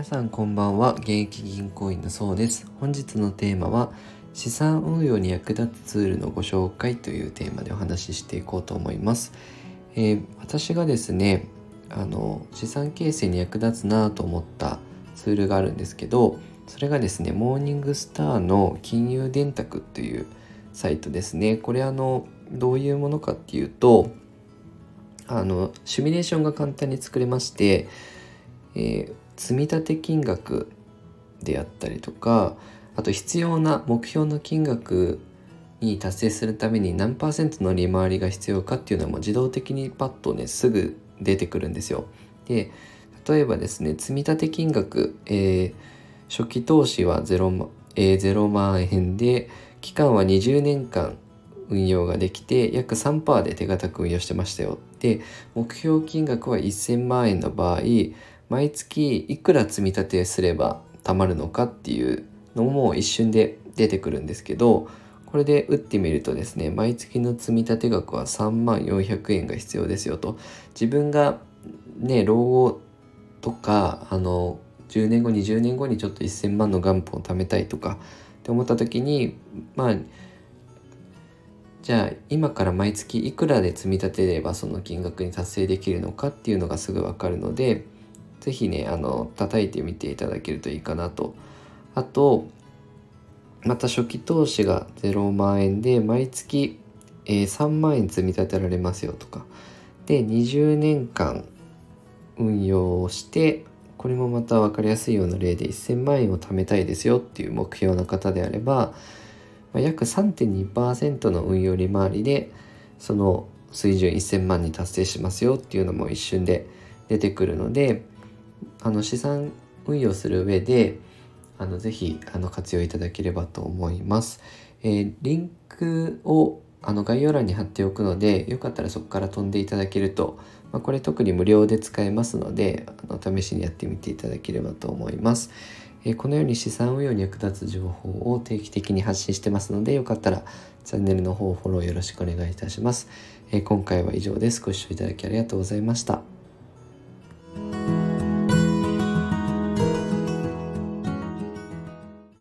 皆さんこんばんは。現役銀行員のそうです。本日のテーマは資産運用に役立つツールのご紹介というテーマでお話ししていこうと思います、えー、私がですねあの資産形成に役立つなと思ったツールがあるんですけどそれがですねモーニングスターの金融電卓というサイトですね。これあのどういうものかっていうとあのシミュレーションが簡単に作れまして、えー、積立金額であったりとかあと必要な目標の金額に達成するために何パーセントの利回りが必要かっていうのも自動的にパッとねすぐ出てくるんですよ。で例えばですね積立金額、えー、初期投資は 0,、えー、0万円で期間は20年間運用ができて約3%で手堅く運用してましたよで目標金額は1000万円の場合毎月いくら積み立てすれば貯まるのかっていうのも一瞬で出てくるんですけどこれで打ってみるとですね毎月の積み立て額は3万400円が必要ですよと。自分がね老後とかあの10年後20年後にちょっと1,000万の元本を貯めたいとかって思った時にまあじゃあ今から毎月いくらで積み立てればその金額に達成できるのかっていうのがすぐ分かるので是非ねあの叩いてみていただけるといいかなと。あとまた初期投資が0万円で毎月、えー、3万円積み立てられますよとかで20年間運用をしてこれもまた分かりやすいような例で1000万円を貯めたいですよっていう目標の方であれば、約3.2%の運用利回りでその水準1000万に達成しますよっていうのも一瞬で出てくるのであの資産運用する上であのぜひあの活用いただければと思います。えー、リンクをあの概要欄に貼っておくのでよかったらそこから飛んでいただけると、まあ、これ特に無料で使えますのであの試しにやってみていただければと思います。えこのように資産運用に役立つ情報を定期的に発信してますのでよかったらチャンネルの方フォローよろしくお願いいたします。え今回は以上です。ご視聴いただきありがとうございました。